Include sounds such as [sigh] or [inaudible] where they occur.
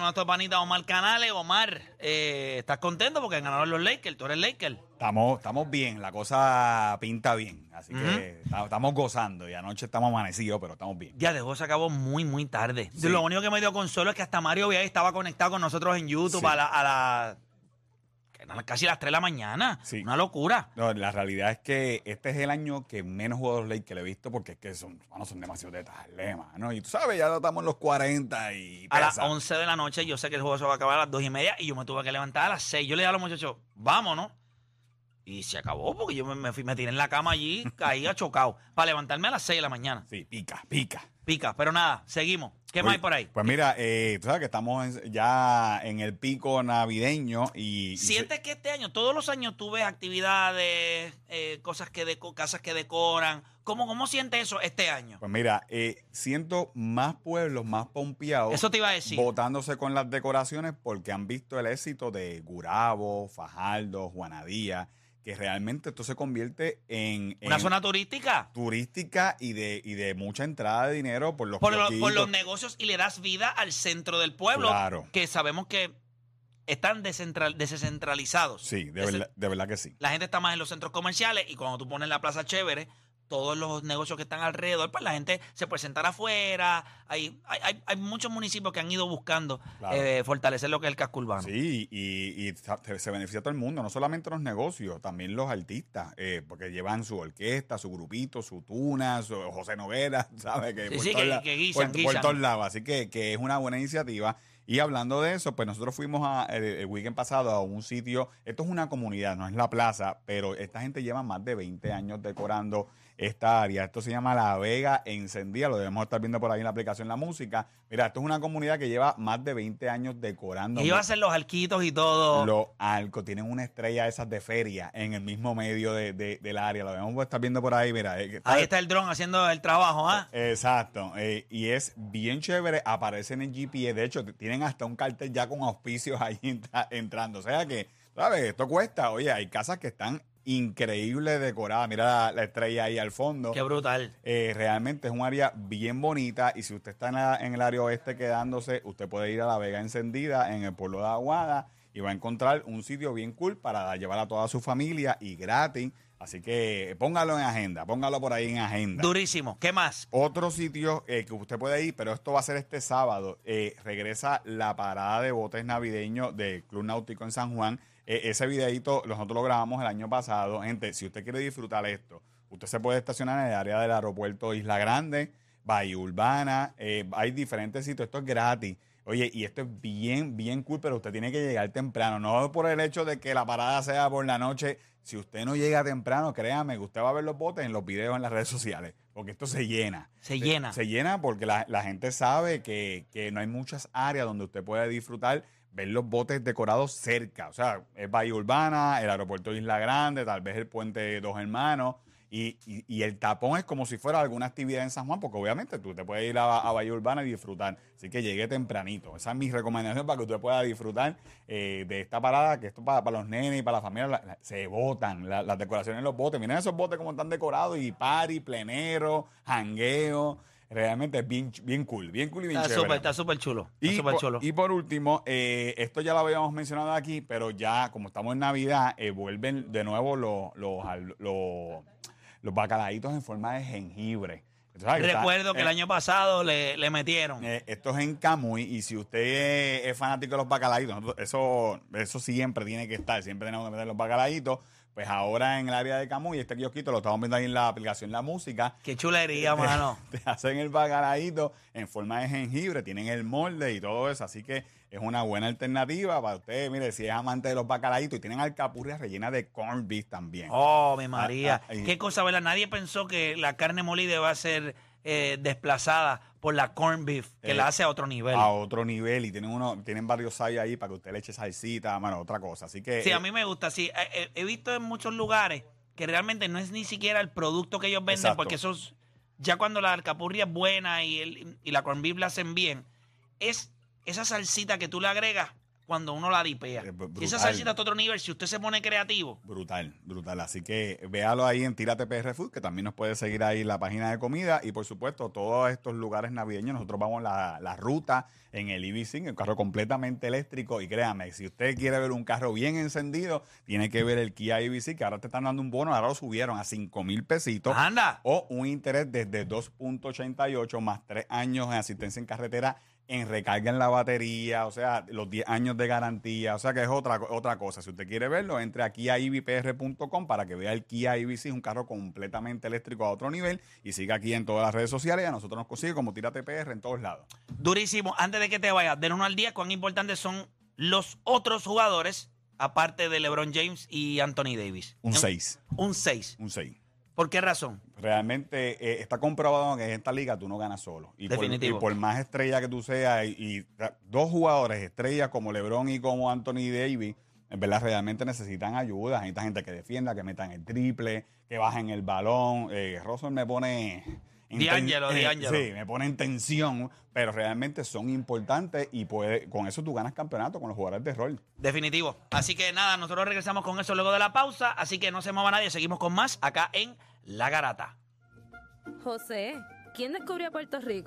nuestro panita Omar Canales. Omar, eh, ¿estás contento porque ganaron los Lakers? ¿Tú eres Laker? Estamos, estamos bien, la cosa pinta bien. Así que ta- estamos gozando y anoche estamos amanecidos, pero estamos bien. Ya dejó, se acabó muy, muy tarde. Sí. Lo único que me dio consuelo es que hasta Mario Vial estaba conectado con nosotros en YouTube Sí. a la... A la que eran casi las 3 de la mañana. Sí. Una locura. No, la realidad es que este es el año que menos jugadores Lakers que le he visto porque es que son, mano, son demasiado detalles, mano. Y tú sabes, ya estamos en los 40 y A las pesa. 11 de la noche, yo sé que el juego se va a acabar a las 2 y media y yo me tuve que levantar a las 6. Yo le dije a los muchachos, vámonos. Y se acabó porque yo me, me fui, me tiré en la cama allí, caía [laughs] chocado, para levantarme a las 6 de la mañana. Sí, pica, pica. Pica, pero nada, seguimos. ¿Qué más hay por ahí? Pues mira, eh, tú sabes que estamos en- ya en el pico navideño y... ¿Sientes que este año, todos los años tú ves actividades, eh, cosas que deco- casas que decoran? ¿Cómo, ¿Cómo sientes eso este año? Pues mira, eh, siento más pueblos, más pompeados. Eso te iba a decir. Votándose con las decoraciones porque han visto el éxito de Gurabo, Fajardo, Juanadía, que realmente esto se convierte en, ¿Una en zona turística? turística y de, y de mucha entrada de dinero por los Por, lo- por los negocios y le das vida al centro del pueblo, Claro. que sabemos que están descentral- descentralizados. Sí, de Ese- verdad, de verdad que sí. La gente está más en los centros comerciales y cuando tú pones la plaza chévere, todos los negocios que están alrededor, pues la gente se puede sentar afuera. Hay, hay, hay, muchos municipios que han ido buscando Claro. eh, fortalecer lo que es el casco urbano. Sí, y, y se beneficia a todo el mundo, no solamente los negocios, también los artistas, eh, porque llevan su orquesta, su grupito, su tuna, su José Novela, [laughs] ¿sabes? Que Sí, por sí, todos que- la- que guisan, por, todos lados, así que, que es una buena iniciativa. Y hablando de eso, pues nosotros fuimos a, el, el weekend pasado a un sitio, esto es una comunidad, no es la plaza, pero esta gente lleva más de 20 años decorando esta área. Esto se llama La Vega Encendida, lo debemos estar viendo por ahí en la aplicación La Música. Mira, esto es una comunidad que lleva más de 20 años decorando. Y iba a hacer los arquitos y todo. Los Alcos tienen una estrella esas de feria en el mismo medio de, de- del área. Lo debemos estar viendo por ahí, mira. eh, está- Ahí está el dron haciendo el trabajo, ¿ah? Exacto. eh, y es bien chévere. Aparecen en GPS. De hecho, t- tienen hasta un cartel ya con auspicios ahí [laughs] entra- entrando. O sea que, ¿sabes? Esto cuesta. Oye, hay casas que están increíbles decoradas. Mira la, la estrella ahí al fondo. Qué brutal. Eh, realmente es un área bien bonita y si usted está en, la- en el área oeste quedándose, usted puede ir a La Vega Encendida en el pueblo de Aguada y va a encontrar un sitio bien cool para llevar a toda su familia y gratis. Así que póngalo en agenda, póngalo por ahí en agenda. Durísimo. ¿Qué más? Otro sitio eh, que usted puede ir, pero esto va a ser este sábado, eh, regresa la parada de botes navideños del Club Náutico en San Juan. Eh, ese videito nosotros lo grabamos el año pasado. Gente, si usted quiere disfrutar esto, usted se puede estacionar en el área del aeropuerto Isla Grande, Bahía Urbana, eh, hay diferentes sitios, esto es gratis. Oye, y esto es bien, bien cool, pero usted tiene que llegar temprano, no por el hecho de que la parada sea por la noche. Si usted no llega temprano, créame que usted va a ver los botes en los videos en las redes sociales, porque esto se llena. Se llena. Se llena porque la, la gente sabe que, que no hay muchas áreas donde usted puede disfrutar, ver los botes decorados cerca. O sea, es Bahía Urbana, el aeropuerto de Isla Grande, tal vez el puente Dos Hermanos. Y, y- y el tapón es como si fuera alguna actividad en San Juan, porque obviamente tú te puedes ir a, a Bahía Urbana y disfrutar. Así que llegue tempranito. Esa es mi recomendación para que usted pueda disfrutar eh, de esta parada, que esto para, para los nenes y para la familia la- la- se botan la- las decoraciones en los botes. Miren esos botes como están decorados y party, plenero, jangueo. Realmente es bien, bien cool, bien cool y bien Está chévere. súper, está súper chulo. Está Y súper por, chulo. y por último, eh, esto ya lo habíamos mencionado aquí, pero ya como estamos en Navidad, eh, vuelven de nuevo los, los, al- los, los bacalaitos en forma de jengibre. Está- Recuerdo que el eh, año pasado le, le metieron. eh, esto es en Camuy y si usted es, fanático de los bacalaitos, eso, eso siempre tiene que estar, siempre tenemos que meter los bacalaitos. Pues ahora en el área de Camuy, este kiosquito lo estamos viendo ahí en la aplicación La Música. Qué chulería, mano. [laughs] Te hacen el bacalaíto en forma de jengibre, tienen el molde y todo eso, así que es una buena alternativa para usted, mire, si es amante de los bacalaitos y tienen alcapurrias rellenas de corned beef también. Oh, mi María. ah, y- Qué cosa, ¿verdad? Nadie pensó que la carne molida va a ser eh, desplazada por la corned beef, que Eh, la hace a otro nivel. A otro nivel y tienen uno, tienen varios sayos ahí para que usted le eche salsita, mano, otra cosa. Así que Sí, eh, a mí me gusta. Sí, Eh, eh, he visto en muchos lugares que realmente no es ni siquiera el producto que ellos venden, Exacto. porque esos, ya cuando la alcapurria es buena y, el, y la corned beef la hacen bien, es esa salsita que tú le agregas cuando uno la dipea. Br- Y esa salsita está otro nivel. Si usted se pone creativo, Brutal, brutal. Así que véalo ahí en Tírate PR Food, que también nos puede seguir ahí la página de comida. Y por supuesto, todos estos lugares navideños, nosotros vamos la, la ruta en el EV5, un carro completamente eléctrico. Y créame, si usted quiere ver un carro bien encendido, tiene que ver el Kia EV6, que ahora te están dando un bono, ahora lo subieron a 5 mil pesitos. anda. O un interés desde 2.88 más 3 años en asistencia en carretera en recarga en la batería, o sea, los 10 años de garantía, o sea que es otra, otra cosa. Si usted quiere verlo, entre aquí a ibpr.com para que vea el Kia EV6, un carro completamente eléctrico a otro nivel y siga aquí en todas las redes sociales y a nosotros nos consigue como Tírate PR en todos lados. Durísimo. Antes de que te vayas, del 1 al 10, cuán importantes son los otros jugadores, aparte de LeBron James y Anthony Davis. Un En- 6, Un 6. un 6. ¿Por qué razón? Realmente eh, está comprobado que en esta liga tú no ganas solo. Y por, Definitivo. y por más estrella que tú seas, y, y dos jugadores estrellas como LeBron y como Anthony Davis, en verdad realmente necesitan ayuda. Necesitan gente que defienda, que metan el triple, que bajen el balón. Eh, Russell me pone. D'Angelo, ten- eh, D'Angelo. Sí, me pone en tensión, pero realmente son importantes y puede, con eso tú ganas campeonato con los jugadores de rol. Definitivo. Así que nada, nosotros regresamos con eso luego de la pausa. Así que no se mueva nadie, seguimos con más acá en La Garata. José, ¿quién descubrió Puerto Rico?